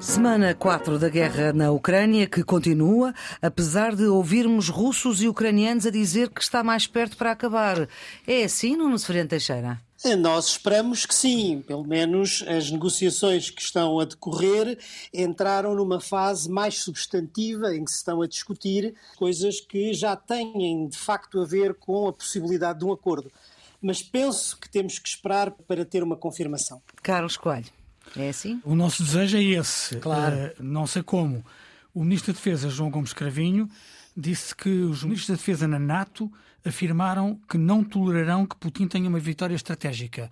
Semana 4 da guerra na Ucrânia, que continua, apesar de ouvirmos russos e ucranianos a dizer que está mais perto para acabar. É assim, Nuno Severino Teixeira? Nós esperamos que sim, pelo menos as negociações que estão a decorrer entraram numa fase mais substantiva em que se estão a discutir coisas que já têm de facto a ver com a possibilidade de um acordo. Mas penso que temos que esperar para ter uma confirmação. Carlos Coelho. É assim? O nosso desejo é esse. Claro. Uh, não sei como. O Ministro da Defesa, João Gomes Cravinho, disse que os ministros da Defesa na NATO afirmaram que não tolerarão que Putin tenha uma vitória estratégica.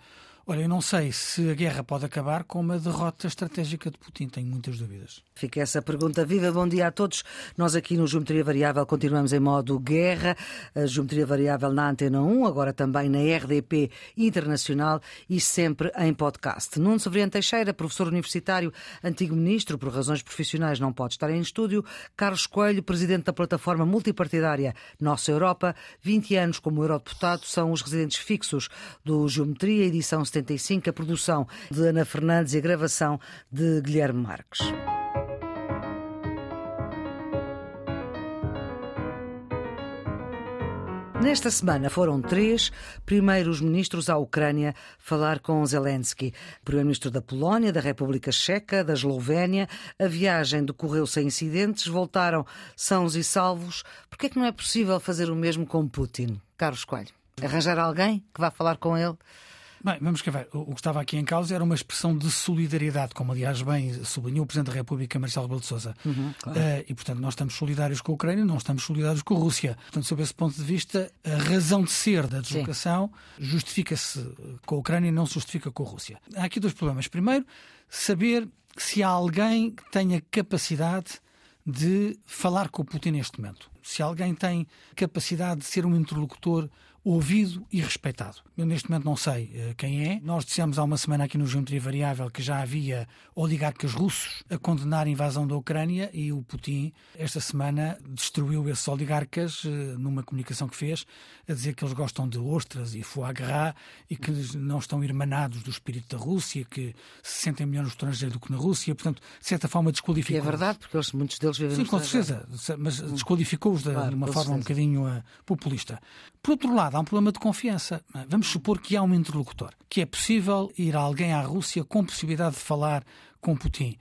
Olha, eu não sei se a guerra pode acabar com uma derrota estratégica de Putin, tenho muitas dúvidas. Fica essa pergunta viva. Bom dia a todos. Nós aqui no Geometria Variável continuamos em modo guerra. A Geometria Variável na Antena 1, agora também na RDP Internacional e sempre em podcast. Nuno Severiano Teixeira, professor universitário, antigo ministro, por razões profissionais não pode estar em estúdio. Carlos Coelho, presidente da plataforma multipartidária Nossa Europa, 20 anos como eurodeputado, são os residentes fixos do Geometria, edição 70 75, a produção de Ana Fernandes e a gravação de Guilherme Marques. Nesta semana foram três primeiros ministros à Ucrânia falar com Zelensky. Primeiro-ministro da Polónia, da República Checa, da Eslovénia. A viagem decorreu sem incidentes, voltaram sãos e salvos. Por que é que não é possível fazer o mesmo com Putin? Carlos Coelho, arranjar alguém que vá falar com ele? Bem, vamos que ver. O que estava aqui em causa era uma expressão de solidariedade, como aliás bem sublinhou o Presidente da República, Marcelo Rebelo de Sousa. Uhum, claro. uh, e, portanto, nós estamos solidários com a Ucrânia, não estamos solidários com a Rússia. Portanto, sob esse ponto de vista, a razão de ser da deslocação justifica-se com a Ucrânia e não se justifica com a Rússia. Há aqui dois problemas. Primeiro, saber se há alguém que tenha capacidade de falar com o Putin neste momento. Se alguém tem capacidade de ser um interlocutor ouvido e respeitado. Eu neste momento não sei uh, quem é. Nós dissemos há uma semana aqui no Geometria Variável que já havia oligarcas russos a condenar a invasão da Ucrânia e o Putin, esta semana, destruiu esses oligarcas uh, numa comunicação que fez, a dizer que eles gostam de ostras e foie gras e que não estão irmanados do espírito da Rússia, que se sentem melhor no estrangeiro do que na Rússia. Portanto, de certa forma, desqualificou. E é verdade, porque eles, muitos deles vivem Sim, com certeza, mas desqualificou-os de, claro, de uma forma certeza. um bocadinho uh, populista. Por outro lado, há um problema de confiança. Vamos supor que há um interlocutor, que é possível ir alguém à Rússia com possibilidade de falar com Putin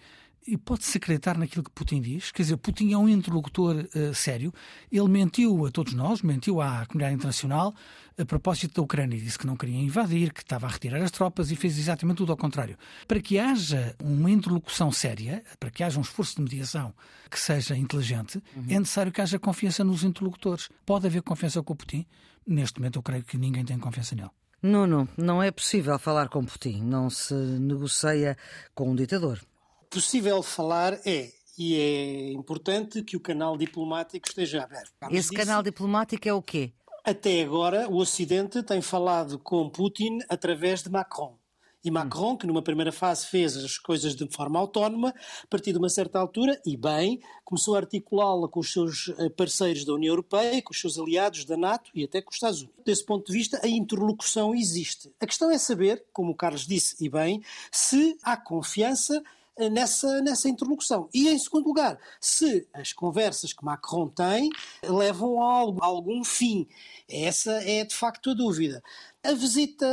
e pode-se acreditar naquilo que Putin diz. Quer dizer, Putin é um interlocutor uh, sério. Ele mentiu a todos nós, mentiu à comunidade internacional a propósito da Ucrânia. Disse que não queria invadir, que estava a retirar as tropas e fez exatamente tudo ao contrário. Para que haja uma interlocução séria, para que haja um esforço de mediação que seja inteligente, uhum. é necessário que haja confiança nos interlocutores. Pode haver confiança com o Putin. Neste momento, eu creio que ninguém tem confiança nele. Nuno, não é possível falar com Putin. Não se negocia com um ditador possível falar é e é importante que o canal diplomático esteja aberto. Vamos Esse disso, canal diplomático é o quê? Até agora, o Ocidente tem falado com Putin através de Macron. E Macron, que numa primeira fase fez as coisas de forma autónoma, a partir de uma certa altura, e bem, começou a articulá-la com os seus eh, parceiros da União Europeia, com os seus aliados da NATO e até com os Estados Unidos. Desse ponto de vista, a interlocução existe. A questão é saber, como o Carlos disse e bem, se há confiança nessa, nessa interlocução. E, em segundo lugar, se as conversas que Macron tem levam a algum fim. Essa é, de facto, a dúvida. A visita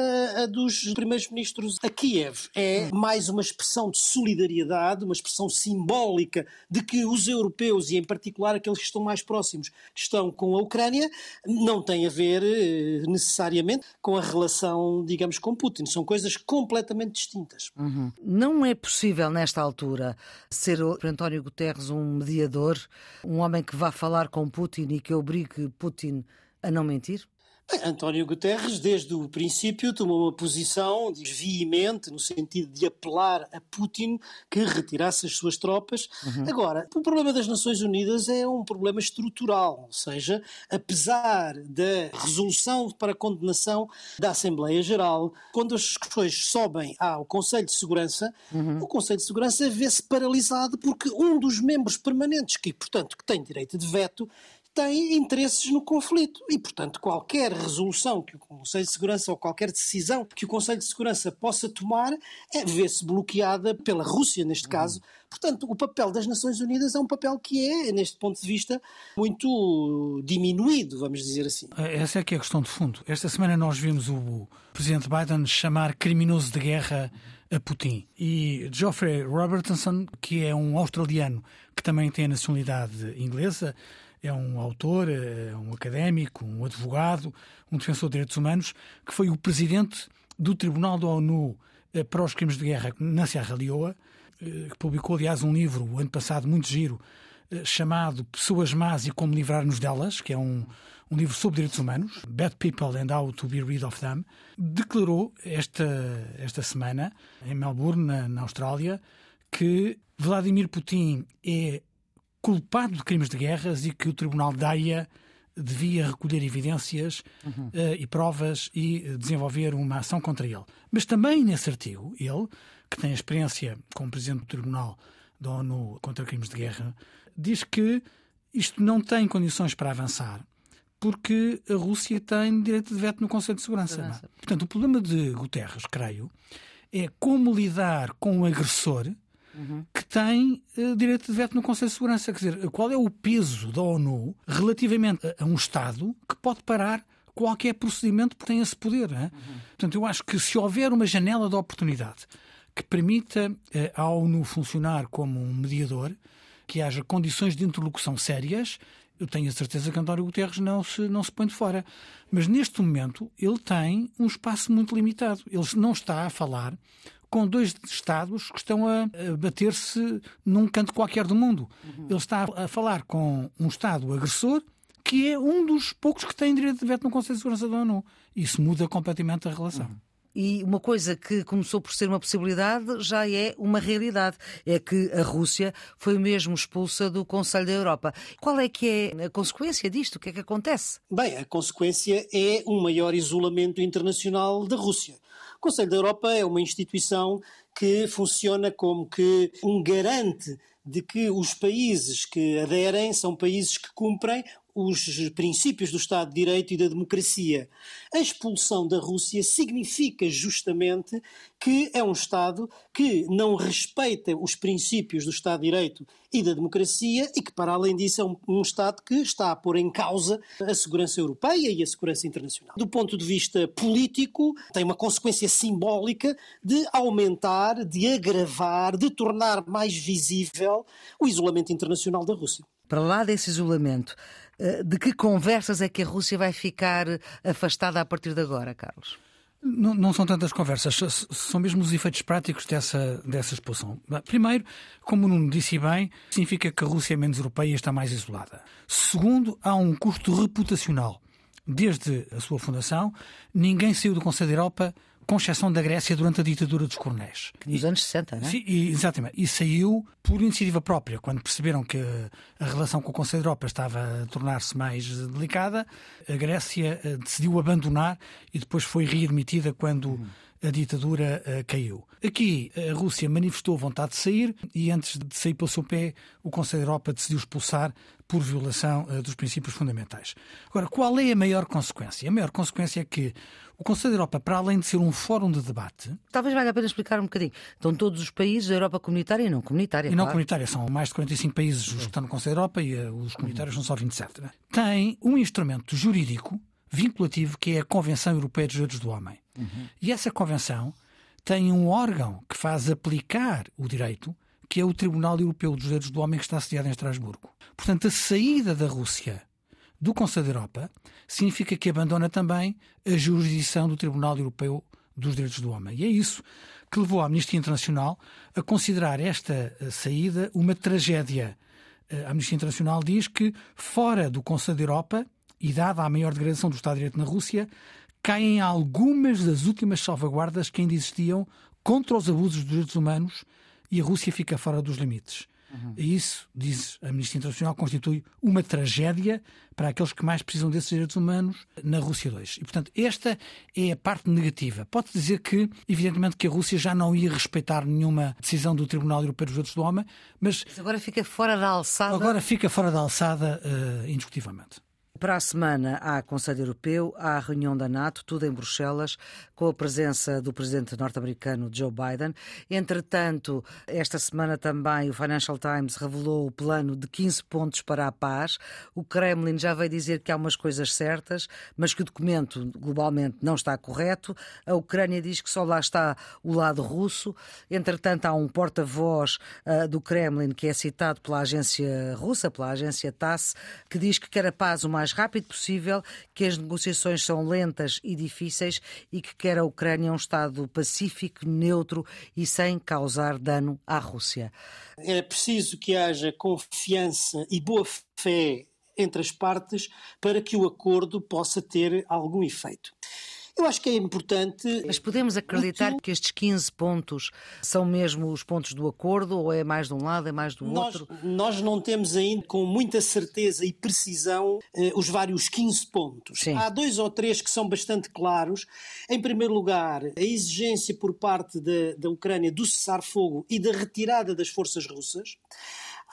dos primeiros ministros a Kiev é mais uma expressão de solidariedade, uma expressão simbólica de que os europeus, e em particular aqueles que estão mais próximos, estão com a Ucrânia, não tem a ver eh, necessariamente com a relação, digamos, com Putin. São coisas completamente distintas. Uhum. Não é possível, nesta altura, ser o António Guterres um mediador, um homem que vá falar com Putin e que obrigue Putin a não mentir? António Guterres, desde o princípio, tomou uma posição veemente no sentido de apelar a Putin que retirasse as suas tropas. Uhum. Agora, o problema das Nações Unidas é um problema estrutural, ou seja, apesar da resolução para condenação da Assembleia Geral, quando as questões sobem ao Conselho de Segurança, uhum. o Conselho de Segurança vê-se paralisado porque um dos membros permanentes, que portanto que tem direito de veto, tem interesses no conflito e, portanto, qualquer resolução que o Conselho de Segurança ou qualquer decisão que o Conselho de Segurança possa tomar é vê-se bloqueada pela Rússia, neste caso. Portanto, o papel das Nações Unidas é um papel que é, neste ponto de vista, muito diminuído, vamos dizer assim. Essa é que é a questão de fundo. Esta semana nós vimos o presidente Biden chamar criminoso de guerra a Putin. E Geoffrey Robertson, que é um australiano que também tem a nacionalidade inglesa, é um autor, é um académico, um advogado, um defensor de direitos humanos, que foi o presidente do Tribunal da ONU eh, para os Crimes de Guerra na Serra Leoa, eh, que publicou, aliás, um livro, o ano passado, muito giro, eh, chamado Pessoas Más e Como Livrar-nos Delas, que é um, um livro sobre direitos humanos, Bad People and How to Be Rid of Them, declarou esta, esta semana, em Melbourne, na, na Austrália, que Vladimir Putin é culpado de crimes de guerras e que o Tribunal da Haia devia recolher evidências uhum. uh, e provas e desenvolver uma ação contra ele. Mas também nesse artigo, ele, que tem experiência como Presidente do Tribunal da ONU contra crimes de guerra, diz que isto não tem condições para avançar porque a Rússia tem direito de veto no Conselho de Segurança. É? Segurança. Portanto, o problema de Guterres, creio, é como lidar com o agressor uhum. que tem uh, direito de veto no Conselho de Segurança. Quer dizer, qual é o peso da ONU relativamente a, a um Estado que pode parar qualquer procedimento porque tem esse poder. Uhum. Portanto, eu acho que se houver uma janela de oportunidade que permita uh, à ONU funcionar como um mediador, que haja condições de interlocução sérias, eu tenho a certeza que António Guterres não se, não se põe de fora. Mas neste momento ele tem um espaço muito limitado. Ele não está a falar com dois Estados que estão a bater-se num canto qualquer do mundo. Uhum. Ele está a falar com um Estado agressor que é um dos poucos que tem direito de veto no Conselho de Segurança da ONU. Isso muda completamente a relação. Uhum. E uma coisa que começou por ser uma possibilidade já é uma realidade. É que a Rússia foi mesmo expulsa do Conselho da Europa. Qual é que é a consequência disto? O que é que acontece? Bem, a consequência é um maior isolamento internacional da Rússia. O Conselho da Europa é uma instituição que funciona como que um garante de que os países que aderem são países que cumprem os princípios do Estado de Direito e da democracia. A expulsão da Rússia significa justamente que é um Estado que não respeita os princípios do Estado de Direito e da democracia e que, para além disso, é um, um Estado que está a pôr em causa a segurança europeia e a segurança internacional. Do ponto de vista político, tem uma consequência simbólica de aumentar, de agravar, de tornar mais visível o isolamento internacional da Rússia. Para lá desse isolamento, de que conversas é que a Rússia vai ficar afastada a partir de agora, Carlos? Não, não, são tantas conversas, são mesmo os efeitos práticos dessa, dessa expulsão. Primeiro, como não disse bem, significa que a Rússia é menos europeia e está mais isolada. Segundo, há um custo reputacional. Desde a sua fundação, ninguém saiu do Conselho da Europa com exceção da Grécia durante a ditadura dos coronéis. Nos anos 60, não é? Sim, exatamente. E saiu por iniciativa própria, quando perceberam que a relação com o Conselho da Europa estava a tornar-se mais delicada, a Grécia eh, decidiu abandonar e depois foi readmitida quando. Uhum a ditadura uh, caiu. Aqui a Rússia manifestou vontade de sair e antes de sair pelo seu pé, o Conselho da Europa decidiu expulsar por violação uh, dos princípios fundamentais. Agora, qual é a maior consequência? A maior consequência é que o Conselho da Europa, para além de ser um fórum de debate. Talvez valha a pena explicar um bocadinho. Estão todos os países da Europa comunitária e não comunitária. E não claro. comunitária, são mais de 45 países os que estão no Conselho da Europa e uh, os comunitários são só 27. Né? Tem um instrumento jurídico vinculativo que é a Convenção Europeia dos Direitos do Homem. Uhum. E essa convenção tem um órgão que faz aplicar o direito, que é o Tribunal Europeu dos Direitos do Homem, que está sediado em Estrasburgo. Portanto, a saída da Rússia do Conselho da Europa significa que abandona também a jurisdição do Tribunal Europeu dos Direitos do Homem. E é isso que levou a Amnistia Internacional a considerar esta eh, saída uma tragédia. A Amnistia Internacional diz que, fora do Conselho da Europa, e dada a maior degradação do Estado de Direito na Rússia, caem algumas das últimas salvaguardas que ainda existiam contra os abusos dos direitos humanos e a Rússia fica fora dos limites. Uhum. E isso, diz a Amnistia Internacional, constitui uma tragédia para aqueles que mais precisam desses direitos humanos na Rússia 2. E, portanto, esta é a parte negativa. Pode dizer que, evidentemente, que a Rússia já não ia respeitar nenhuma decisão do Tribunal Europeu dos Direitos do Homem, mas. mas agora fica fora da alçada. Agora fica fora da alçada, uh, indiscutivelmente. Para a semana há Conselho Europeu, há a reunião da NATO, tudo em Bruxelas, com a presença do presidente norte-americano Joe Biden. Entretanto, esta semana também o Financial Times revelou o plano de 15 pontos para a paz. O Kremlin já veio dizer que há umas coisas certas, mas que o documento globalmente não está correto. A Ucrânia diz que só lá está o lado russo. Entretanto, há um porta-voz uh, do Kremlin que é citado pela agência russa, pela agência TASS, que diz que quer a paz o mais mais rápido possível, que as negociações são lentas e difíceis e que quer a Ucrânia um Estado pacífico, neutro e sem causar dano à Rússia. É preciso que haja confiança e boa fé entre as partes para que o acordo possa ter algum efeito. Eu acho que é importante. Mas podemos acreditar que estes 15 pontos são mesmo os pontos do acordo ou é mais de um lado, é mais do nós, outro? Nós não temos ainda com muita certeza e precisão eh, os vários 15 pontos. Sim. Há dois ou três que são bastante claros. Em primeiro lugar, a exigência por parte da, da Ucrânia do cessar-fogo e da retirada das forças russas.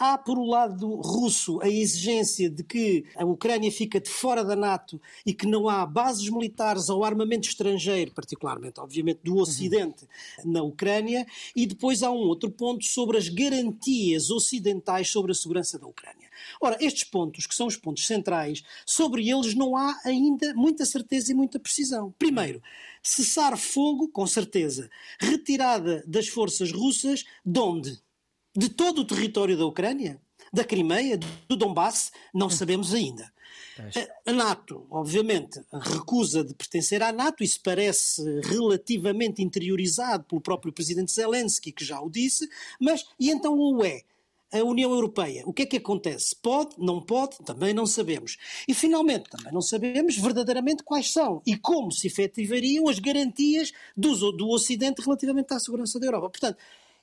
Há, por o lado russo, a exigência de que a Ucrânia fica de fora da NATO e que não há bases militares ou armamento estrangeiro, particularmente, obviamente, do Ocidente uhum. na Ucrânia. E depois há um outro ponto sobre as garantias ocidentais sobre a segurança da Ucrânia. Ora, estes pontos, que são os pontos centrais, sobre eles não há ainda muita certeza e muita precisão. Primeiro, cessar fogo, com certeza. Retirada das forças russas, de onde? De todo o território da Ucrânia? Da Crimeia? Do Donbass? Não sabemos ainda. A NATO, obviamente, recusa de pertencer à NATO, isso parece relativamente interiorizado pelo próprio presidente Zelensky, que já o disse, mas e então o é? A União Europeia, o que é que acontece? Pode, não pode, também não sabemos. E finalmente, também não sabemos verdadeiramente quais são e como se efetivariam as garantias do, do Ocidente relativamente à segurança da Europa. Portanto,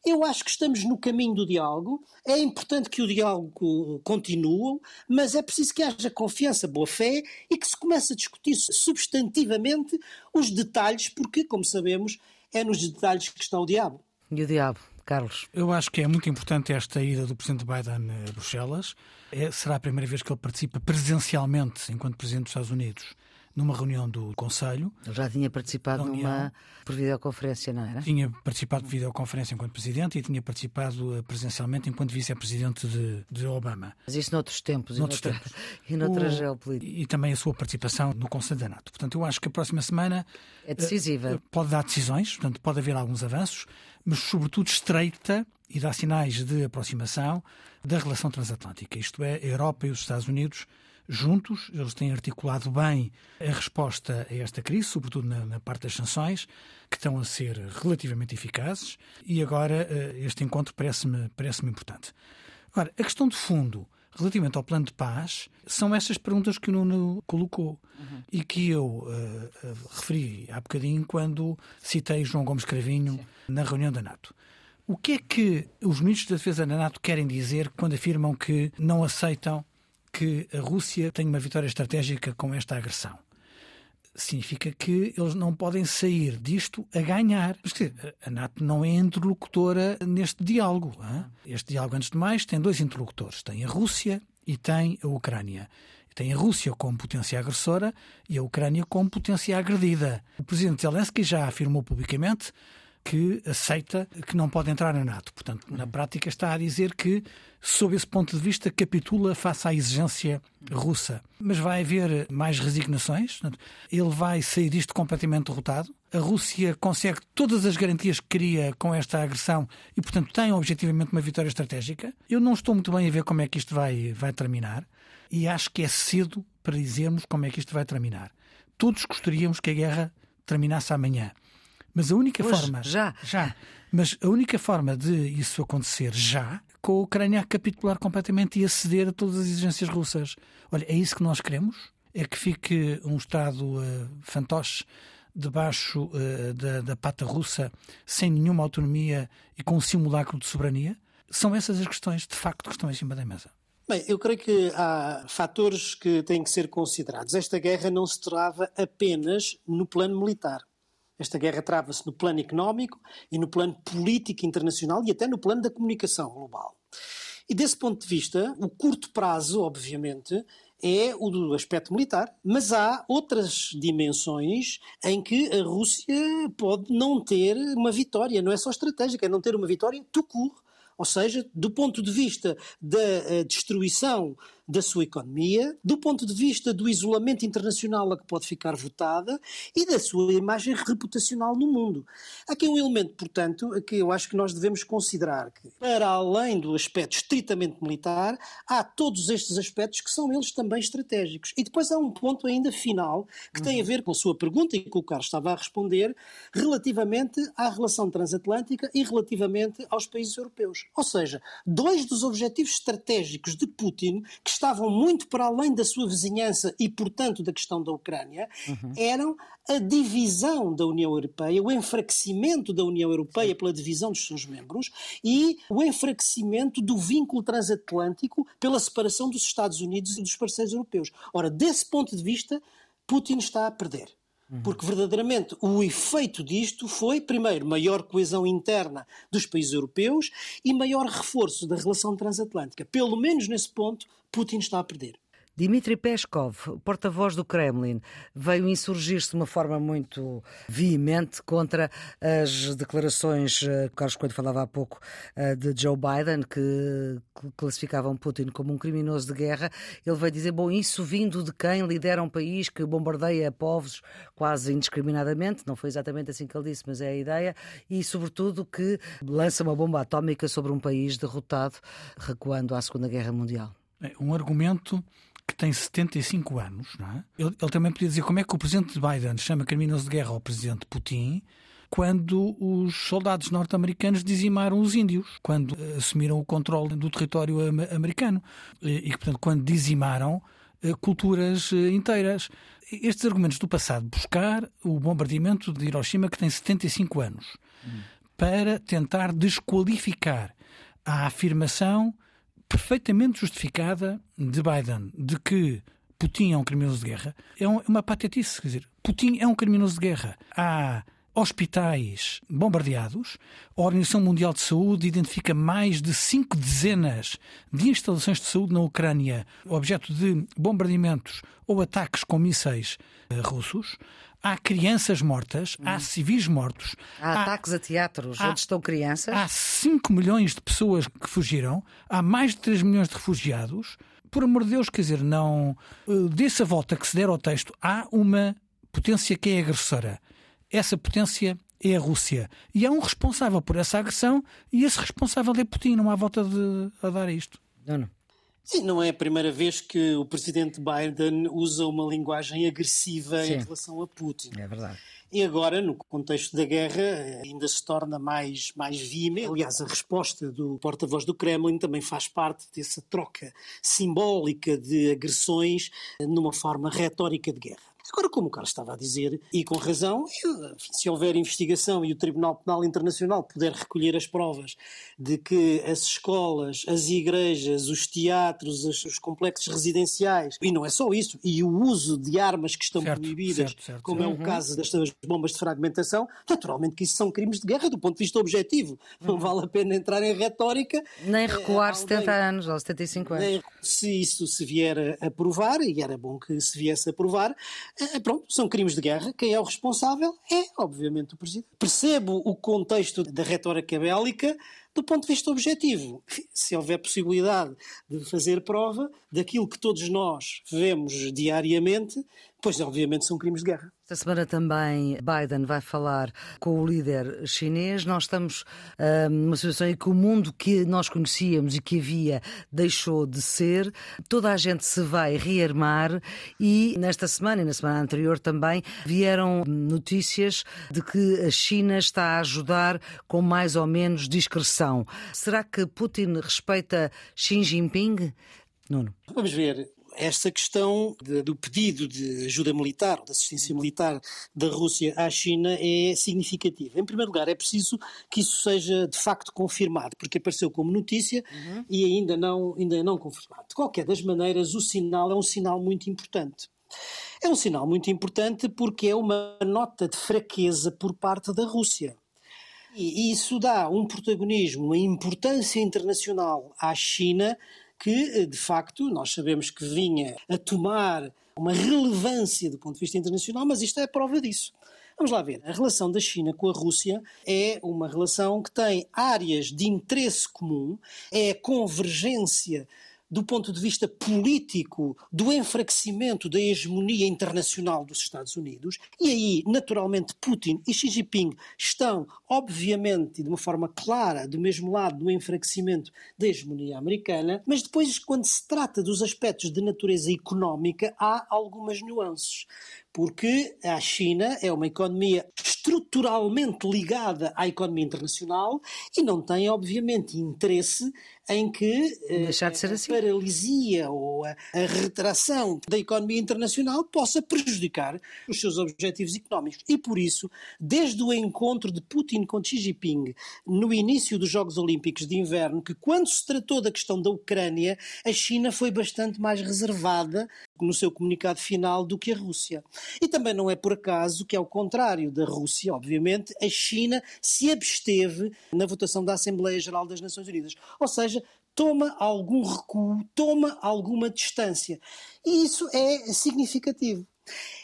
eu acho que estamos no caminho do diálogo. É importante que o diálogo continue, mas é preciso que haja confiança, boa fé e que se comece a discutir substantivamente os detalhes, porque, como sabemos, é nos detalhes que está o diabo. E o diabo? Carlos. Eu acho que é muito importante esta ida do Presidente Biden a Bruxelas. É, será a primeira vez que ele participa presencialmente enquanto Presidente dos Estados Unidos numa reunião do Conselho. Ele já tinha participado numa por videoconferência, não era? Tinha participado de videoconferência enquanto Presidente e tinha participado eh, presencialmente enquanto Vice-Presidente de, de, Obama. Mas isso noutros tempos. Noutros e noutra, tempos. E noutra geopolítica. E também a sua participação no Conselho da NATO. Portanto, eu acho que a próxima semana... É decisiva. Uh, pode dar decisões, portanto, pode haver alguns avanços, mas sobretudo estreita e dá sinais de aproximação da relação transatlântica. Isto é, a Europa e os Estados Unidos juntos, eles têm articulado bem a resposta a esta crise, sobretudo na, na parte das sanções, que estão a ser relativamente eficazes, e agora eh, este encontro parece-me parece importante. Agora, a questão de fundo, relativamente ao plano de paz, são estas perguntas que o Nuno colocou uhum. e que eu uh, referi há bocadinho quando citei João Gomes Cravinho Sim. na reunião da NATO. O que é que os ministros da Defesa da NATO querem dizer quando afirmam que não aceitam que a Rússia tem uma vitória estratégica com esta agressão. Significa que eles não podem sair disto a ganhar. A NATO não é interlocutora neste diálogo. Hein? Este diálogo, antes de mais, tem dois interlocutores: tem a Rússia e tem a Ucrânia. Tem a Rússia como potência agressora e a Ucrânia como potência agredida. O presidente Zelensky já afirmou publicamente que aceita que não pode entrar na NATO. Portanto, na prática está a dizer que, sob esse ponto de vista, capitula face à exigência russa. Mas vai haver mais resignações. Ele vai sair disto completamente derrotado. A Rússia consegue todas as garantias que queria com esta agressão e, portanto, tem objetivamente uma vitória estratégica. Eu não estou muito bem a ver como é que isto vai, vai terminar e acho que é cedo para dizermos como é que isto vai terminar. Todos gostaríamos que a guerra terminasse amanhã. Mas a única Hoje, forma. Já. Já. Mas a única forma de isso acontecer já, com a Ucrânia a capitular completamente e a ceder a todas as exigências russas. Olha, é isso que nós queremos? É que fique um Estado uh, fantoche debaixo uh, da, da pata russa, sem nenhuma autonomia e com um simulacro de soberania? São essas as questões, de facto, que estão em cima da mesa. Bem, eu creio que há fatores que têm que ser considerados. Esta guerra não se trava apenas no plano militar. Esta guerra trava-se no plano económico e no plano político internacional e até no plano da comunicação global. E desse ponto de vista, o curto prazo, obviamente, é o do aspecto militar, mas há outras dimensões em que a Rússia pode não ter uma vitória, não é só estratégica, é não ter uma vitória tout court, ou seja, do ponto de vista da eh, destruição da sua economia, do ponto de vista do isolamento internacional a que pode ficar votada e da sua imagem reputacional no mundo. Aqui um elemento, portanto, que eu acho que nós devemos considerar que, para além do aspecto estritamente militar, há todos estes aspectos que são eles também estratégicos. E depois há um ponto ainda final que tem a ver com a sua pergunta e que o Carlos estava a responder relativamente à relação transatlântica e relativamente aos países europeus. Ou seja, dois dos objetivos estratégicos de Putin que estavam muito para além da sua vizinhança e, portanto, da questão da Ucrânia, uhum. eram a divisão da União Europeia, o enfraquecimento da União Europeia pela divisão dos seus membros e o enfraquecimento do vínculo transatlântico pela separação dos Estados Unidos e dos parceiros europeus. Ora, desse ponto de vista, Putin está a perder. Uhum. Porque verdadeiramente o efeito disto foi, primeiro, maior coesão interna dos países europeus e maior reforço da relação transatlântica. Pelo menos nesse ponto, Putin está a perder. Dmitry Peskov, porta-voz do Kremlin, veio insurgir-se de uma forma muito veemente contra as declarações eh, que Carlos Coelho falava há pouco eh, de Joe Biden, que classificavam Putin como um criminoso de guerra. Ele veio dizer: bom, isso vindo de quem lidera um país que bombardeia povos quase indiscriminadamente, não foi exatamente assim que ele disse, mas é a ideia, e sobretudo que lança uma bomba atómica sobre um país derrotado, recuando à Segunda Guerra Mundial. É um argumento que tem 75 anos, não é? ele, ele, também podia dizer como é que o presidente Biden chama criminoso de guerra ao presidente Putin quando os soldados norte-americanos dizimaram os índios, quando uh, assumiram o controle do território americano e, portanto, quando dizimaram uh, culturas uh, inteiras. Estes argumentos do passado, buscar o bombardeamento de Hiroshima, que tem 75 anos, hum. para tentar desqualificar a afirmação perfeitamente justificada de Biden de que Putin é um criminoso de guerra é, é uma patetice. Quer dizer, Putin é um criminoso de guerra. Há hospitais bombardeados. A Organização Mundial de Saúde identifica mais de cinco dezenas de instalações de saúde na Ucrânia objeto de bombardeamentos ou ataques com mísseis eh, russos. Há crianças mortas, hum. há civis mortos. Há, há ataques a teatros há, onde estão crianças. Há 5 milhões de pessoas que fugiram, há mais de 3 milhões de refugiados. Por amor de Deus, quer dizer, não. Eh, dessa volta que se der ao texto, há uma potência que é agressora. Essa potência é a Rússia. E há um responsável por essa agressão e esse responsável é Putin. Não há volta de, a dar a isto. Não, não. Sim, não é a primeira vez que o presidente Biden usa uma linguagem agressiva Sim. em relação a Putin. É verdade. E agora, no contexto da guerra, ainda se torna mais, mais veemente. Aliás, a resposta do porta-voz do Kremlin também faz parte dessa troca simbólica de agressões numa forma retórica de guerra. Agora, como o Carlos estava a dizer, e com razão, se houver investigação e o Tribunal Penal Internacional puder recolher as provas de que as escolas, as igrejas, os teatros, os complexos residenciais, e não é só isso, e o uso de armas que estão certo, proibidas, certo, certo, como é o uhum. caso das bombas de fragmentação, naturalmente que isso são crimes de guerra do ponto de vista objetivo. Não uhum. vale a pena entrar em retórica. Nem recuar é, 70 anos ou 75 anos. Nem, se isso se vier a provar, e era bom que se viesse a provar, pronto, são crimes de guerra. Quem é o responsável é, obviamente, o Presidente. Percebo o contexto da retórica bélica do ponto de vista objetivo. Se houver possibilidade de fazer prova daquilo que todos nós vemos diariamente, pois obviamente são crimes de guerra. Esta semana também Biden vai falar com o líder chinês. Nós estamos uh, numa situação em que o mundo que nós conhecíamos e que havia deixou de ser. Toda a gente se vai rearmar e nesta semana e na semana anterior também vieram notícias de que a China está a ajudar com mais ou menos discreção. Será que Putin respeita Xi Jinping? Nuno. Vamos ver esta questão de, do pedido de ajuda militar, de assistência militar da Rússia à China é significativa. Em primeiro lugar, é preciso que isso seja de facto confirmado, porque apareceu como notícia uhum. e ainda não, ainda não confirmado. De qualquer das maneiras, o sinal é um sinal muito importante. É um sinal muito importante porque é uma nota de fraqueza por parte da Rússia. E isso dá um protagonismo, uma importância internacional à China que, eh, de facto, nós sabemos que vinha a tomar uma relevância do ponto de vista internacional, mas isto é a prova disso. Vamos lá ver. A relação da China com a Rússia é uma relação que tem áreas de interesse comum, é a convergência do ponto de vista político do enfraquecimento da hegemonia internacional dos Estados Unidos, e aí, naturalmente, Putin e Xi Jinping estão, obviamente, de uma forma clara, do mesmo lado do enfraquecimento da hegemonia americana, mas depois, quando se trata dos aspectos de natureza económica, há algumas nuances porque a China é uma economia estruturalmente ligada à economia internacional e não tem, obviamente, interesse em que Deixar de ser a assim. paralisia ou a, a retração da economia internacional possa prejudicar os seus objetivos económicos. E por isso, desde o encontro de Putin com Xi Jinping no início dos Jogos Olímpicos de Inverno, que quando se tratou da questão da Ucrânia, a China foi bastante mais reservada no seu comunicado final do que a Rússia. E também não é por acaso que, ao contrário da Rússia, obviamente, a China se absteve na votação da Assembleia Geral das Nações Unidas. Ou seja, toma algum recuo, toma alguma distância. E isso é significativo.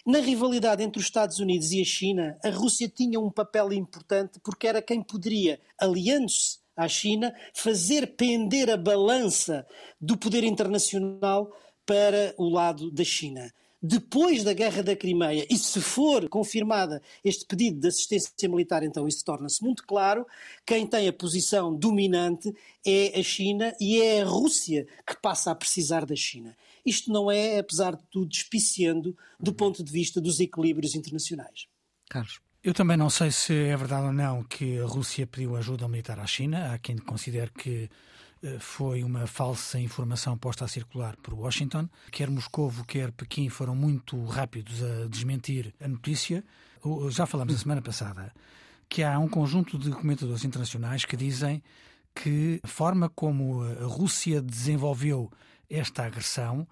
Na rivalidade entre os Estados Unidos e a China, a Rússia tinha um papel importante porque era quem poderia, aliando-se à China, fazer pender a balança do poder internacional para o lado da China. Depois da Guerra da Crimeia, e se for confirmada este pedido de assistência militar, então isso torna-se muito claro, quem tem a posição dominante é a China e é a Rússia que passa a precisar da China. Isto não é, apesar de tudo, despiciando do ponto de vista dos equilíbrios internacionais. Carlos. Eu também não sei se é verdade ou não que a Rússia pediu ajuda militar à China. Há quem considere que foi uma falsa informação posta a circular por Washington. Quer Moscovo, quer Pequim foram muito rápidos a desmentir a notícia. Já falamos a semana passada que há um conjunto de comentadores internacionais que dizem que a forma como a Rússia desenvolveu esta agressão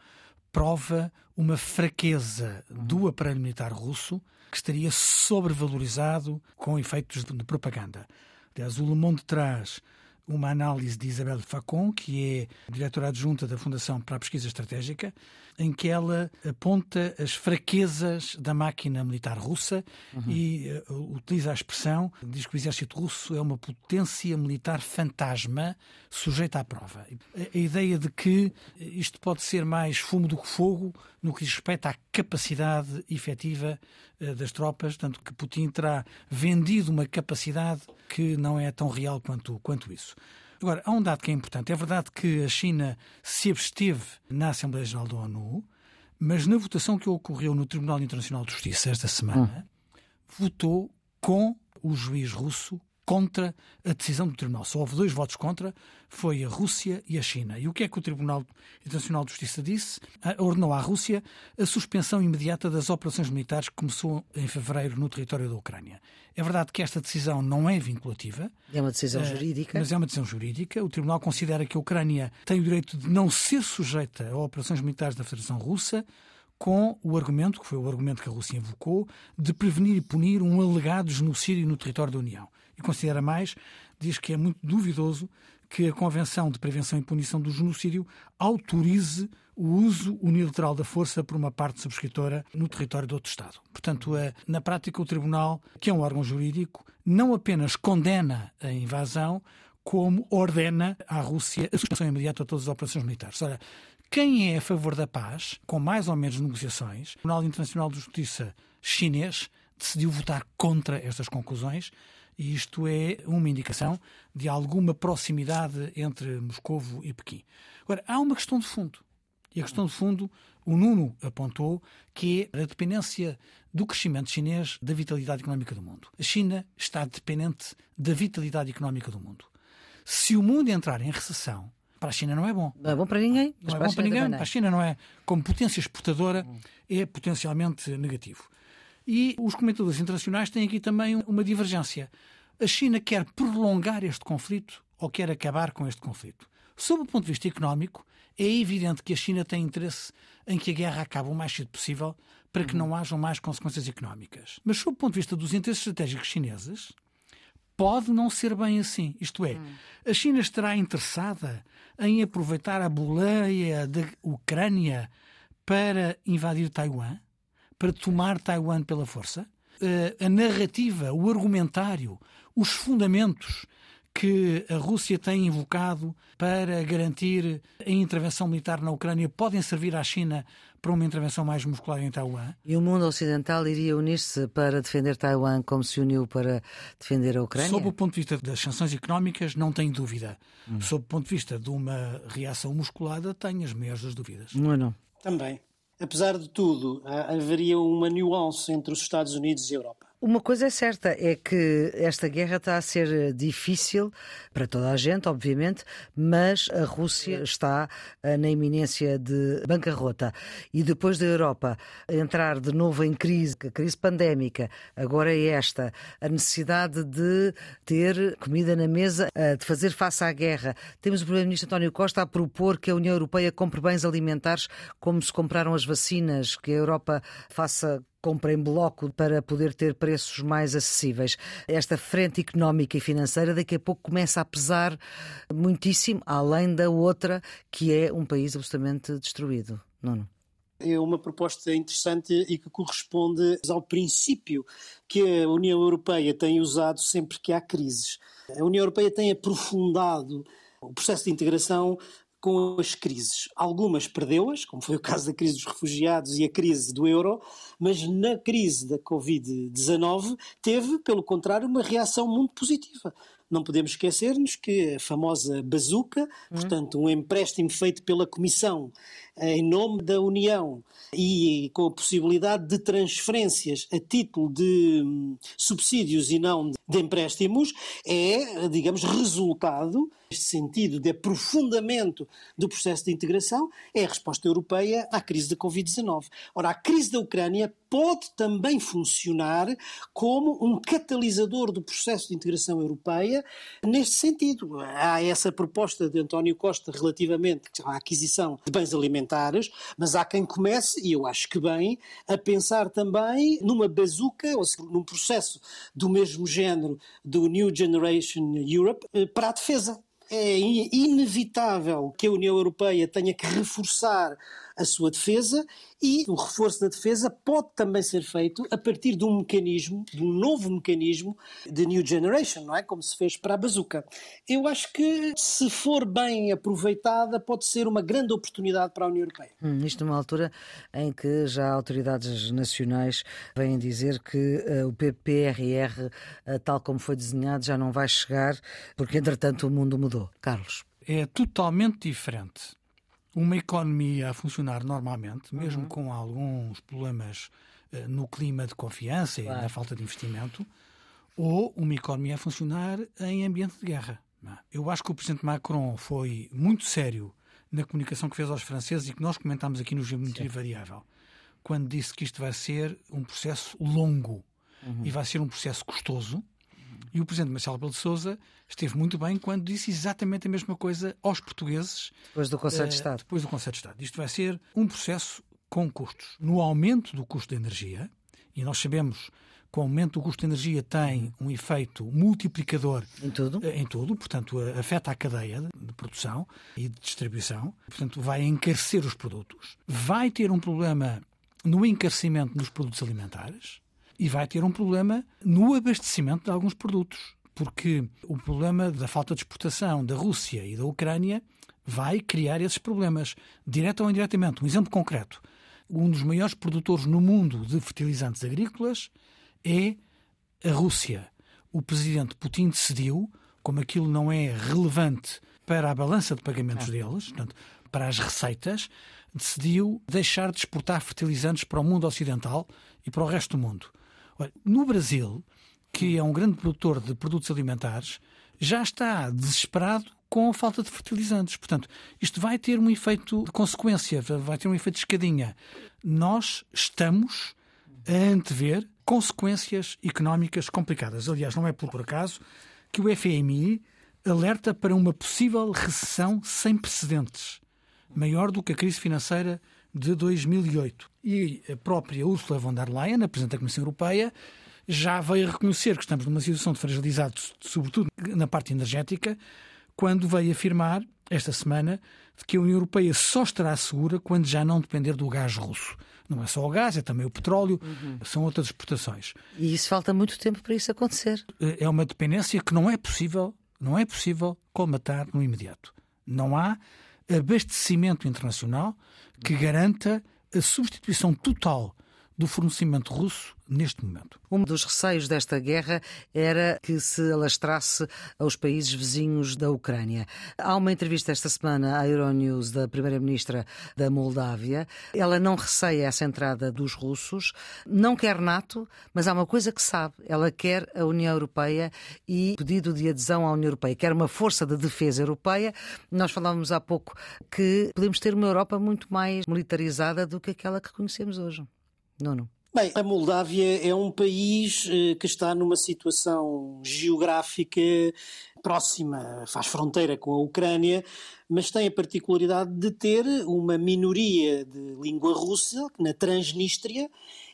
prova uma fraqueza do aparelho militar russo que estaria sobrevalorizado com efeitos de propaganda. Aliás, o Le Monde traz uma análise de Isabel Facon, que é diretora adjunta da Fundação para a Pesquisa Estratégica, em que ela aponta as fraquezas da máquina militar russa uhum. e uh, utiliza a expressão, diz que o exército russo é uma potência militar fantasma sujeita à prova. A, a ideia de que isto pode ser mais fumo do que fogo no que diz respeito à capacidade efetiva uh, das tropas, tanto que Putin terá vendido uma capacidade que não é tão real quanto, quanto isso. Agora, há um dado que é importante. É verdade que a China se absteve na Assembleia Geral da ONU, mas na votação que ocorreu no Tribunal Internacional de Justiça esta semana, hum. votou com o juiz russo contra a decisão do Tribunal. Só houve dois votos contra, foi a Rússia e a China. E o que é que o Tribunal Internacional de Justiça disse? Ah, ordenou à Rússia a suspensão imediata das operações militares que começou em fevereiro no território da Ucrânia. É verdade que esta decisão não é vinculativa. É uma decisão jurídica. Mas é uma decisão jurídica. O Tribunal considera que a Ucrânia tem o direito de não ser sujeita a operações militares da Federação Russa, com o argumento, que foi o argumento que a Rússia invocou, de prevenir e punir um alegado genocídio no território da União e considera mais, diz que é muito duvidoso que a Convenção de Prevenção e Punição do Genocídio autorize o uso unilateral da força por uma parte subscritora no território de outro Estado. Portanto, é, na prática, o Tribunal, que é um órgão jurídico, não apenas condena a invasão, como ordena à Rússia a suspensão imediata de todas as operações militares. Ora, quem é a favor da paz, com mais ou menos negociações, o Tribunal Internacional de Justiça chinês decidiu votar contra estas conclusões e isto é uma indicação de alguma proximidade entre Moscovo e Pequim. Agora, há uma questão de fundo. E a questão de fundo, o Nuno apontou, que é a dependência do crescimento chinês da vitalidade económica do mundo. A China está dependente da vitalidade económica do mundo. Se o mundo entrar em recessão, Para a China não é bom. Não é bom para ninguém. Não é bom para ninguém. Para a China não é. Como potência exportadora, é potencialmente negativo. E os comentadores internacionais têm aqui também uma divergência. A China quer prolongar este conflito ou quer acabar com este conflito? Sob o ponto de vista económico, é evidente que a China tem interesse em que a guerra acabe o mais cedo possível para que não hajam mais consequências económicas. Mas, sob o ponto de vista dos interesses estratégicos chineses, pode não ser bem assim. Isto é, a China estará interessada em aproveitar a boleia da Ucrânia para invadir Taiwan, para tomar Taiwan pela força? Eh, a narrativa, o argumentário, os fundamentos que a Rússia tem invocado para garantir a intervenção militar na Ucrânia podem servir à China para uma intervenção mais muscular em Taiwan? E o mundo ocidental iria unir-se para defender Taiwan como se uniu para defender a Ucrânia? Sob o ponto de vista das sanções económicas, não tenho dúvida. Hum. Sob o ponto de vista de uma reação musculada, tenho as maiores das dúvidas. Não é não? Também. Apesar de tudo, haveria uma nuance entre os Estados Unidos e a Europa. Uma coisa é certa, é que esta guerra está a ser difícil para toda a gente, obviamente, mas a Rússia está eh, na iminência de bancarrota. E depois da Europa entrar de novo em crise, a crise pandémica, agora é esta, a necessidade de ter comida na mesa, eh, de fazer face à guerra. Temos o Primeiro-Ministro António Costa a propor que a União Europeia compre bens alimentares como se compraram as vacinas, que a Europa faça compra em bloco para poder ter preços mais acessíveis. Esta frente económica e financeira daqui a pouco começa a pesar muitíssimo, além da outra, que é um país absolutamente destruído. Não, é uma proposta interessante e que corresponde ao princípio que a União Europeia tem usado sempre que há crises. A União Europeia tem aprofundado o processo de integração com as crises. Algumas perdeu-as, como foi o caso da crise dos refugiados e a crise do euro, mas na crise da Covid-19 teve, pelo contrário, uma reação muito positiva. Não podemos esquecer-nos que a famosa bazuca, hum. portanto, um empréstimo feito pela Comissão em nome da União e com a possibilidade de transferências a título de hum, subsídios e não de empréstimos, é, digamos, resultado este sentido de aprofundamento do processo de integração é a resposta europeia à crise da Covid-19. Ora, a crise da Ucrânia pode também funcionar como um catalisador do processo de integração europeia neste sentido. Há essa proposta de António Costa relativamente à aquisição de bens alimentares, mas há quem comece, e eu acho que bem, a pensar também numa bazuca, ou seja, num processo do mesmo género do New Generation Europe eh, para a defesa. É inevitável que a União Europeia tenha que reforçar a sua defesa e o reforço da defesa pode também ser feito a partir de um mecanismo, de um novo mecanismo de New Generation, não é? Como se fez para a bazuca. Eu acho que, se for bem aproveitada, pode ser uma grande oportunidade para a União Europeia. Hum, isto numa altura em que já autoridades nacionais vêm dizer que uh, o PPRR, uh, tal como foi desenhado, já não vai chegar, porque entretanto o mundo mudou. Carlos. É totalmente diferente uma economia a funcionar normalmente, mesmo uhum. com alguns problemas uh, no clima de confiança claro. e na falta de investimento, ou uma economia a funcionar em ambiente de guerra. É? Eu acho que o Presidente Macron foi muito sério na comunicação que fez aos franceses e que nós comentámos aqui no Geometria Variável, quando disse que isto vai ser um processo longo uhum. e vai ser um processo custoso, e o presidente Marcelo Rebelo de Sousa esteve muito bem quando disse exatamente a mesma coisa aos portugueses. Depois do Conselho de eh, Estado. Depois do Conselho de Estado. Isto vai ser um processo com custos. No aumento do custo de energia, e nós sabemos que o aumento do custo de energia tem um efeito multiplicador em tudo, eh, em tudo portanto, afeta a cadeia de produção e de distribuição, portanto, vai encarecer os produtos. Vai ter um problema no encarecimento dos produtos alimentares, e vai ter um problema no abastecimento de alguns produtos, porque o problema da falta de exportação da Rússia e da Ucrânia vai criar esses problemas, direto ou indiretamente. Um exemplo concreto: um dos maiores produtores no mundo de fertilizantes agrícolas é a Rússia. O presidente Putin decidiu, como aquilo não é relevante para a balança de pagamentos é. deles, portanto, para as receitas, decidiu deixar de exportar fertilizantes para o mundo ocidental e para o resto do mundo. Olha, no Brasil, que é um grande produtor de produtos alimentares, já está desesperado com a falta de fertilizantes. Portanto, isto vai ter um efeito de consequência, vai ter um efeito de escadinha. Nós estamos a antever consequências económicas complicadas. Aliás, não é por acaso que o FMI alerta para uma possível recessão sem precedentes, maior do que a crise financeira de 2008. E a própria Ursula von der Leyen, a Presidente da Comissão Europeia, já veio reconhecer que estamos numa situação de fragilidade, sobretudo na parte energética, quando veio afirmar, esta semana, que a União Europeia só estará segura quando já não depender do gás russo. Não é só o gás, é também o petróleo, uhum. são outras exportações. E isso falta muito tempo para isso acontecer. É uma dependência que não é possível, não é possível colmatar no imediato. Não há abastecimento internacional que garanta a substituição total do fornecimento russo neste momento. Um dos receios desta guerra era que se alastrasse aos países vizinhos da Ucrânia. Há uma entrevista esta semana à Euronews da Primeira-Ministra da Moldávia. Ela não receia essa entrada dos russos, não quer NATO, mas há uma coisa que sabe: ela quer a União Europeia e pedido de adesão à União Europeia, quer uma força de defesa europeia. Nós falávamos há pouco que podemos ter uma Europa muito mais militarizada do que aquela que conhecemos hoje. Não. Bem, a Moldávia é um país eh, que está numa situação geográfica próxima, faz fronteira com a Ucrânia, mas tem a particularidade de ter uma minoria de língua russa na Transnistria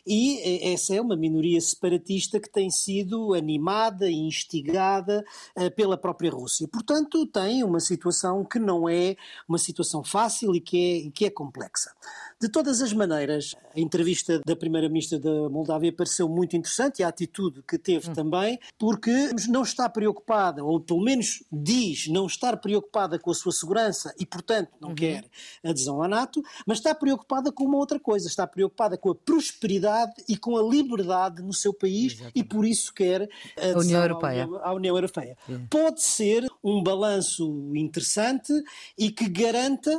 e eh, essa é uma minoria separatista que tem sido animada e instigada uh, pela própria Rússia. Portanto, tem uma situação que não é uma situação fácil e que é, que é complexa. De todas as maneiras, a entrevista da Primeira-Ministra da Moldávia pareceu muito interessante e a atitude que teve hum. também, porque não está preocupada, ou pelo menos diz não estar preocupada com a sua segurança e, portanto, não uhum. quer adesão à NATO, mas está preocupada com uma outra coisa, está preocupada com a prosperidade e com a liberdade no seu país Exatamente. e por isso quer a União Europeia. À União Europeia. Pode ser um balanço interessante e que garanta,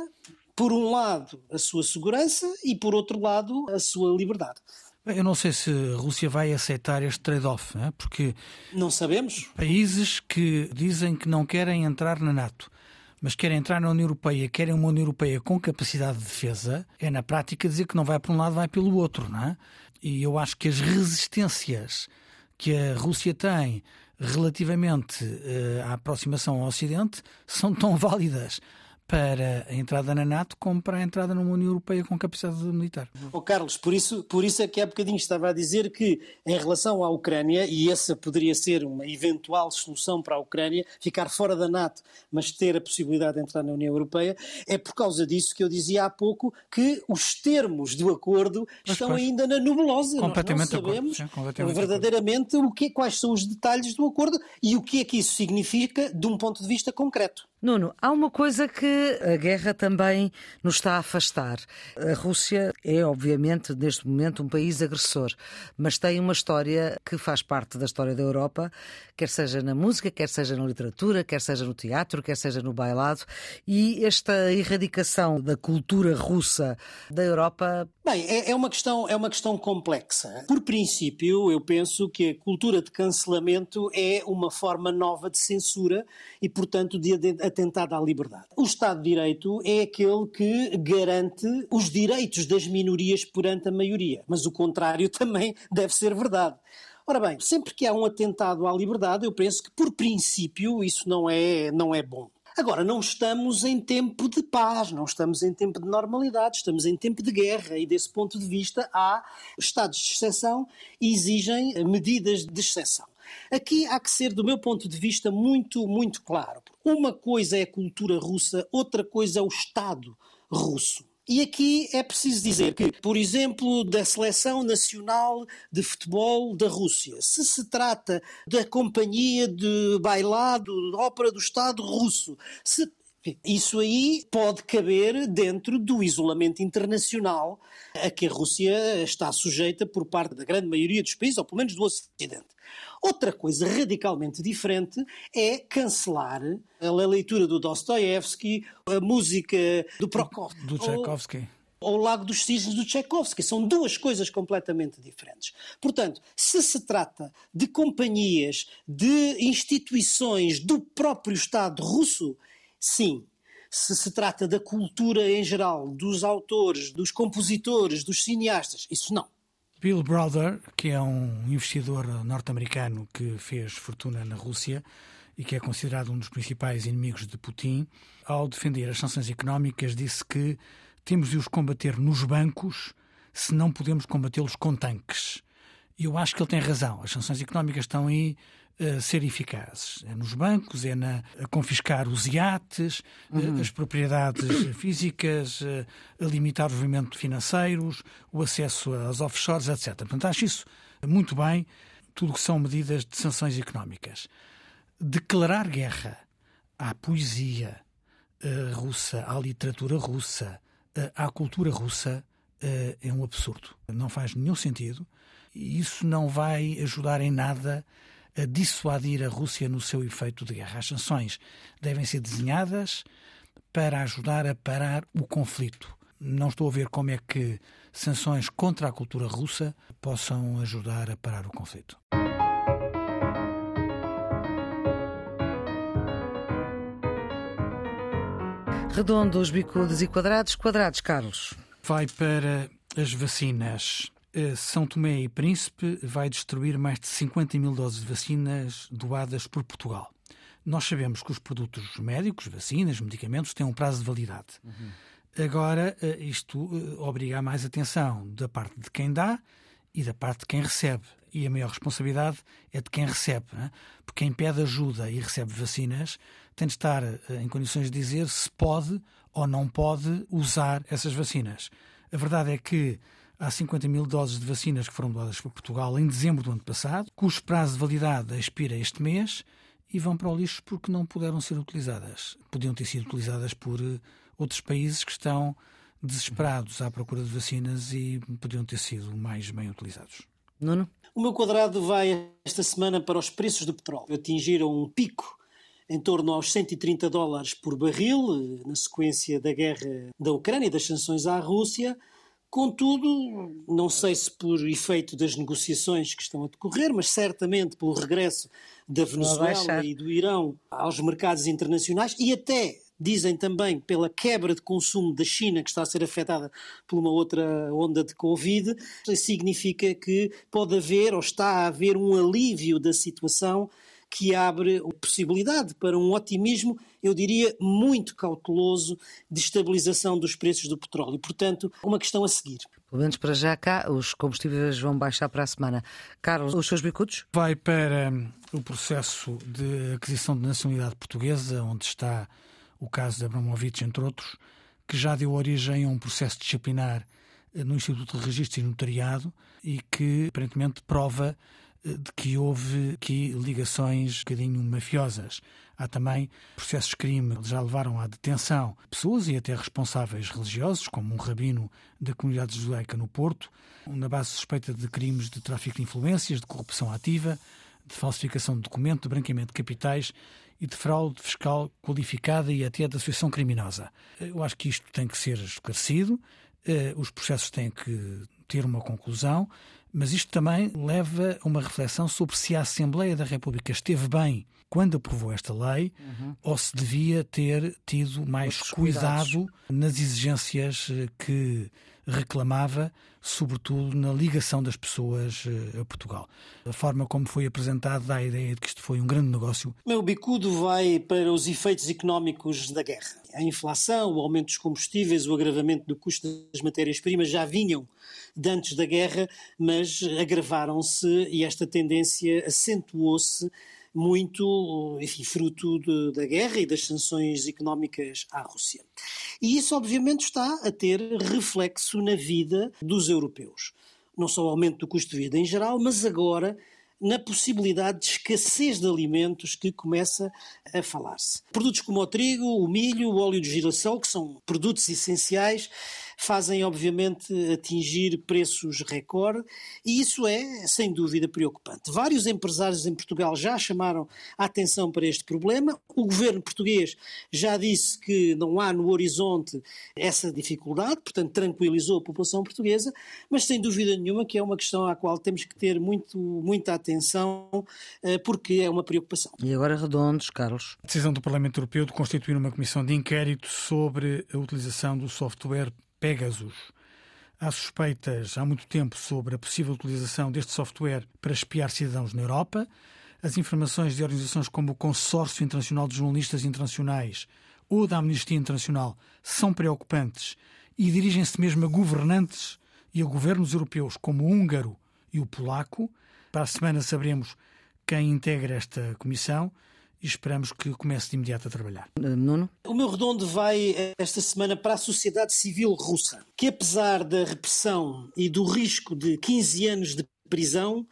por um lado, a sua segurança e, por outro lado, a sua liberdade. Eu não sei se a Rússia vai aceitar este trade-off, é? porque. Não sabemos. Países que dizem que não querem entrar na NATO mas querem entrar na União Europeia, querem uma União Europeia com capacidade de defesa, é na prática dizer que não vai para um lado, vai pelo outro, não é? E eu acho que as resistências que a Rússia tem relativamente uh, à aproximação ao Ocidente são tão válidas para a entrada na NATO como para a entrada numa União Europeia com capacidade militar. Oh, Carlos, por isso, por isso é que há bocadinho estava a dizer que em relação à Ucrânia, e essa poderia ser uma eventual solução para a Ucrânia, ficar fora da NATO, mas ter a possibilidade de entrar na União Europeia, é por causa disso que eu dizia há pouco que os termos do acordo mas, estão pois, ainda na nebulosa. Completamente Nós não sabemos Sim, verdadeiramente o que, quais são os detalhes do acordo e o que é que isso significa de um ponto de vista concreto. Nuno, há uma coisa que a guerra também nos está a afastar. A Rússia é, obviamente, neste momento, um país agressor, mas tem uma história que faz parte da história da Europa, quer seja na música, quer seja na literatura, quer seja no teatro, quer seja no bailado, e esta erradicação da cultura russa da Europa. Bem, é, é uma questão, é uma questão complexa. Por princípio, eu penso que a cultura de cancelamento é uma forma nova de censura e, portanto, de atentado à liberdade. O Estado de Direito é aquele que garante os direitos das minorias perante a maioria, mas o contrário também deve ser verdade. Ora bem, sempre que há um atentado à liberdade, eu penso que, por princípio, isso não é, não é bom. Agora, não estamos em tempo de paz, não estamos em tempo de normalidade, estamos em tempo de guerra e, desse ponto de vista, há estados de exceção e exigem medidas de exceção. Aqui há que ser, do meu ponto de vista, muito, muito claro. Uma coisa é a cultura russa, outra coisa é o Estado russo. E aqui é preciso dizer que, por exemplo, da seleção nacional de futebol da Rússia, se se trata da companhia de bailado, de ópera do Estado russo, se isso aí pode caber dentro do isolamento internacional a que a Rússia está sujeita por parte da grande maioria dos países, ou pelo menos do Ocidente. Outra coisa radicalmente diferente é cancelar a leitura do Dostoevsky, a música do Prokofiev. Do Tchaikovsky ou o Lago dos Cisnes do Tchaikovsky. São duas coisas completamente diferentes. Portanto, se se trata de companhias, de instituições do próprio Estado russo, sim. Se se trata da cultura em geral, dos autores, dos compositores, dos cineastas, isso não. Bill Brother, que é um investidor norte-americano que fez fortuna na Rússia e que é considerado um dos principais inimigos de Putin, ao defender as sanções económicas, disse que temos de os combater nos bancos se não podemos combatê-los com tanques. E eu acho que ele tem razão. As sanções económicas estão aí a ser eficazes. É nos bancos, é na, a confiscar os iates, uhum. as propriedades físicas, a limitar os movimentos financeiros, o acesso às offshores, etc. Portanto, acho isso muito bem, tudo que são medidas de sanções económicas. Declarar guerra à poesia russa, à literatura russa, à cultura russa, é um absurdo. Não faz nenhum sentido e isso não vai ajudar em nada a dissuadir a Rússia no seu efeito de guerra. As sanções devem ser desenhadas para ajudar a parar o conflito. Não estou a ver como é que sanções contra a cultura russa possam ajudar a parar o conflito. Redondos, bicudos e quadrados. Quadrados, Carlos. Vai para as vacinas. Eh, São Tomé e Príncipe vai destruir mais de 50 mil doses de vacinas doadas por Portugal. Nós sabemos que os produtos médicos, vacinas, medicamentos, têm um prazo de validade. Uhum. Agora, eh, isto eh, obriga a mais atenção da parte de quem dá e da parte de quem recebe. E a maior responsabilidade é de quem recebe. É? Porque quem pede ajuda e recebe vacinas tem de estar em condições de dizer se pode ou não pode usar essas vacinas. A verdade é que Há 50 mil doses de vacinas que foram doadas por Portugal em dezembro do ano passado, cujo prazo de validade expira este mês e vão para o lixo porque não puderam ser utilizadas. Podiam ter sido utilizadas por eh, outros países que estão desesperados à procura de vacinas e podiam ter sido mais bem utilizados. Nuno? O meu quadrado vai esta semana para os preços do petróleo. Atingiram um pico em torno aos 130 dólares por barril, eh, na sequência da guerra da Ucrânia e das sanções à Rússia. Contudo, não sei se por efeito das negociações que estão a decorrer, mas certamente pelo regresso da Venezuela e do Irão aos mercados internacionais e até dizem também pela quebra de consumo da China, que está a ser afetada por uma outra onda de Covid, significa que pode haver ou está a haver um alívio da situação que abre possibilidade para um otimismo, eu diria, muito cauteloso de estabilização dos preços do petróleo. Portanto, uma questão a seguir. Pelo menos para já cá, os combustíveis vão baixar para a semana. Carlos, os seus bicudos? Vai para hum, o processo de aquisição de nacionalidade portuguesa, onde está o caso de Abramovich, entre outros, que já deu origem a um processo disciplinar eh, no Instituto de Registro e Notariado e que aparentemente prova de que houve aqui ligações um bocadinho mafiosas. Há também processos de crime que já levaram à detenção pessoas e até responsáveis religiosos, como um rabino da comunidade judaica no Porto, na base suspeita de crimes de tráfico de influências, de corrupção ativa, de falsificação de documento, de branqueamento de capitais e de fraude fiscal qualificada e até de associação criminosa. Eu acho que isto tem que ser esclarecido, eh, os processos têm que ter uma conclusão mas isto também leva a uma reflexão sobre se a Assembleia da República esteve bem quando aprovou esta lei uhum. ou se devia ter tido mais cuidado nas exigências eh, que reclamava, sobretudo na ligação das pessoas eh, a Portugal. A forma como foi apresentado dá a ideia de que isto foi um grande negócio. Meu bicudo vai para os efeitos económicos da guerra. A inflação, o aumento dos combustíveis, o agravamento do custo das matérias-primas já vinham de antes da guerra, mas agravaram-se e esta tendência acentuou-se muito, enfim, fruto de, da guerra e das sanções económicas à Rússia. E isso, obviamente, está a ter reflexo na vida dos europeus. Não só o aumento do custo de vida em geral, mas agora na possibilidade de escassez de alimentos que começa a falar-se. Produtos como o trigo, o milho, o óleo de girassol, que são produtos essenciais, fazem, obviamente, atingir preços recorde, e isso é, sem dúvida, preocupante. Vários empresários em Portugal já chamaram a atenção para este problema. O governo português já disse que não há no horizonte essa dificuldade, portanto, tranquilizou a população portuguesa, mas sem dúvida nenhuma que é uma questão à qual temos que ter muito, muita atenção, eh, porque é uma preocupação. E agora, redondos, Carlos. A decisão do Parlamento Europeu de constituir uma comissão de inquérito sobre a utilização do software Pegasus. Há suspeitas há muito tempo sobre a possível utilização deste software para espiar cidadãos na Europa. As informações de organizações como o Consórcio Internacional de Jornalistas Internacionais ou da Amnistia Internacional são preocupantes e dirigem-se mesmo a governantes e a governos europeus como o húngaro e o polaco. Para a semana saberemos quem integra esta comissão e esperamos que comece de imediato a trabalhar. Nuno? O meu redondo vai esta semana para a sociedade civil russa, que apesar da repressão e do risco de 15 anos de prisão,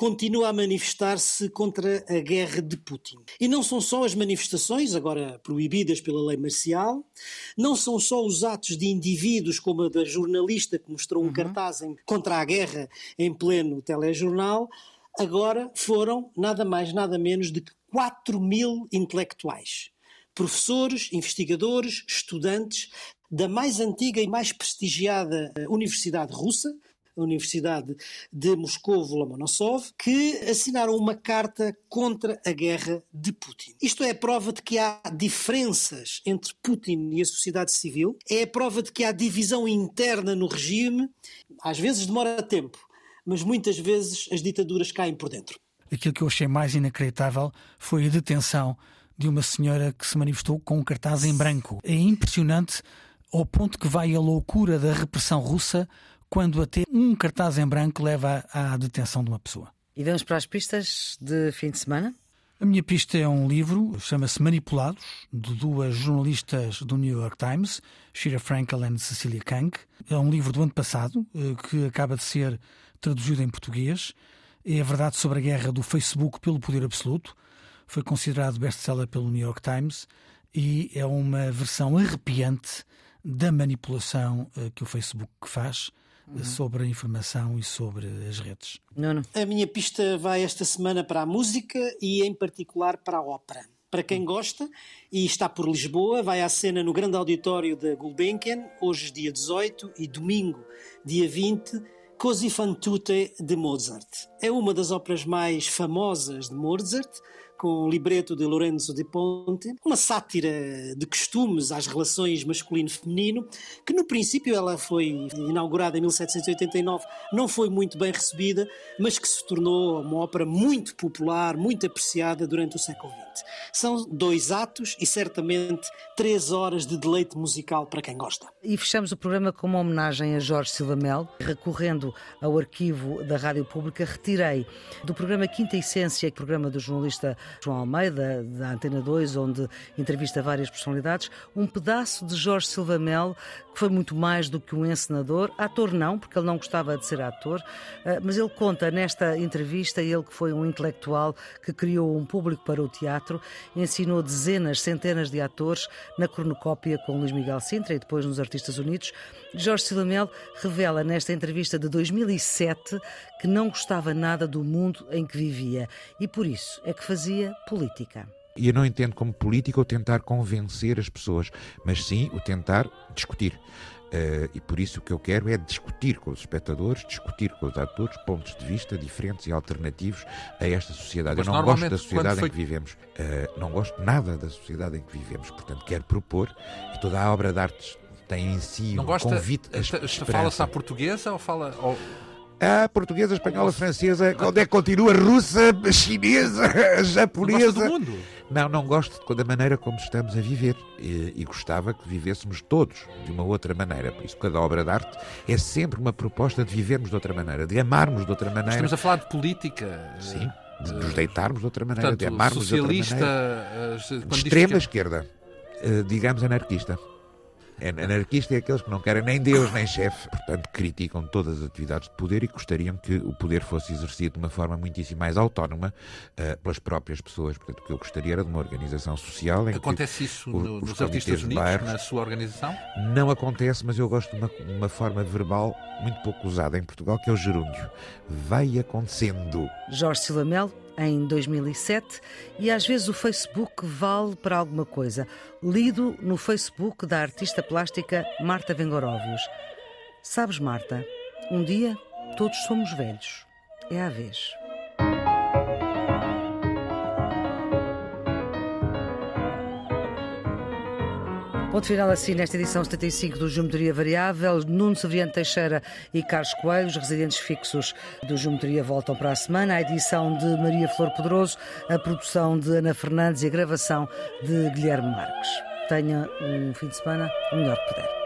continua a manifestar-se contra a guerra de Putin. E não são só as manifestações, agora proibidas pela lei marcial, não são só os atos de indivíduos, como a da jornalista que mostrou um uhum. cartaz em, contra a guerra em pleno telejornal, agora foram nada mais, nada menos de que 4 mil intelectuais, professores, investigadores, estudantes da mais antiga e mais prestigiada eh, universidade russa, a Universidade de Moscou Lomonosov, que assinaram uma carta contra a guerra de Putin. Isto é a prova de que há diferenças entre Putin e a sociedade civil, é a prova de que há divisão interna no regime, às vezes demora tempo, mas muitas vezes as ditaduras caem por dentro. Aquilo que eu achei mais inacreditável foi a detenção de uma senhora que se manifestou com um cartaz em branco. É impressionante ao ponto que vai a loucura da repressão russa quando até um cartaz em branco leva à detenção de uma pessoa. E vamos para as pistas de fim de semana? A minha pista é um livro, chama-se Manipulados, de duas jornalistas do New York Times, Shira Frankel e Cecilia Kang. É um livro do ano passado, eh, que acaba de ser traduzido em português é a verdade sobre a guerra do Facebook pelo poder absoluto. Foi considerado best-seller pelo New York Times e é uma versão arrepiante da manipulação uh, que o Facebook faz uh, uhum. sobre a informação e sobre as redes. Não, não. A minha pista vai esta semana para a música e, em particular, para a ópera. Para quem gosta e está por Lisboa, vai à cena no grande auditório da Gulbenkian, hoje dia 18 e domingo, dia 20 Così fan tutte de Mozart. É uma das óperas mais famosas de Mozart, com o libreto de Lorenzo de Ponte, uma sátira de costumes às relações masculino-feminino, que no princípio ela foi inaugurada em 1789, não foi muito bem recebida, mas que se tornou uma ópera muito popular, muito apreciada durante o século XX. São dois atos e certamente três horas de deleite musical para quem gosta. E fechamos o programa com uma homenagem a Jorge Silva Mel. Recorrendo ao arquivo da Rádio Pública, retirei do programa Quinta Essência, programa do jornalista João Almeida, da Antena 2, onde entrevista várias personalidades, um pedaço de Jorge Silva Mel, que foi muito mais do que um encenador, ator não, porque ele não gostava de ser ator, eh, mas ele conta nesta entrevista, ele que foi um intelectual que criou um público para o teatro, ensinou dezenas, centenas de atores na cornucópia com Luís Miguel Sintra e depois nos Artistas Unidos. Jorge Silva Mel revela nesta entrevista de 2007 que não gostava nada do mundo em que vivia e por isso é que fazia política. E eu não entendo como política o tentar convencer as pessoas, mas sim o tentar discutir. Uh, e por isso o que eu quero é discutir com os espectadores, discutir com os atores pontos de vista diferentes e alternativos a esta sociedade. Mas eu não gosto da sociedade foi... em que vivemos, uh, não gosto nada da sociedade em que vivemos, portanto quero propor que toda a obra de arte tem em si não um gosta, convite a Fala-se à portuguesa ou fala... Ou... A portuguesa, espanhola, francesa, onde é que continua? Russa, chinesa, japonesa. Não do mundo? Não, não gosto da maneira como estamos a viver e, e, gostava que vivêssemos todos de uma outra maneira. Por isso, cada obra de arte é sempre uma proposta de vivermos de outra maneira, de amarmos de outra maneira. Estamos a falar de política. Sim, de nos deitarmos de outra maneira, Portanto, de amarmos de outra maneira. Socialista. De extrema que... esquerda, eh, digamos anarquista. Anarquista é aqueles que não querem nem Deus nem chefe, portanto criticam todas as atividades de poder e gostariam que o poder fosse exercido de uma forma muitíssimo mais autónoma uh, pelas próprias pessoas. Portanto, o que eu gostaria era de uma organização social em Acontece que isso no, nos Artistas Unidos, bairros, na sua organização? Não acontece, mas eu gosto de uma, uma forma verbal muito pouco usada em Portugal, que é o gerúndio. Vai acontecendo. Jorge Silamel, em 2007 e às vezes o Facebook vale para alguma coisa. Lido no Facebook da artista plástica Marta Vengoróvios. Sabes, Marta, um dia todos somos velhos. É a vez. Ponto final assim nesta edição 75 do Geometria Variável. Nuno Severiano Teixeira e Carlos Coelho, os residentes fixos do Geometria, voltam para a semana. A edição de Maria Flor Poderoso, a produção de Ana Fernandes e a gravação de Guilherme Marques. Tenha um fim de semana o melhor que puder.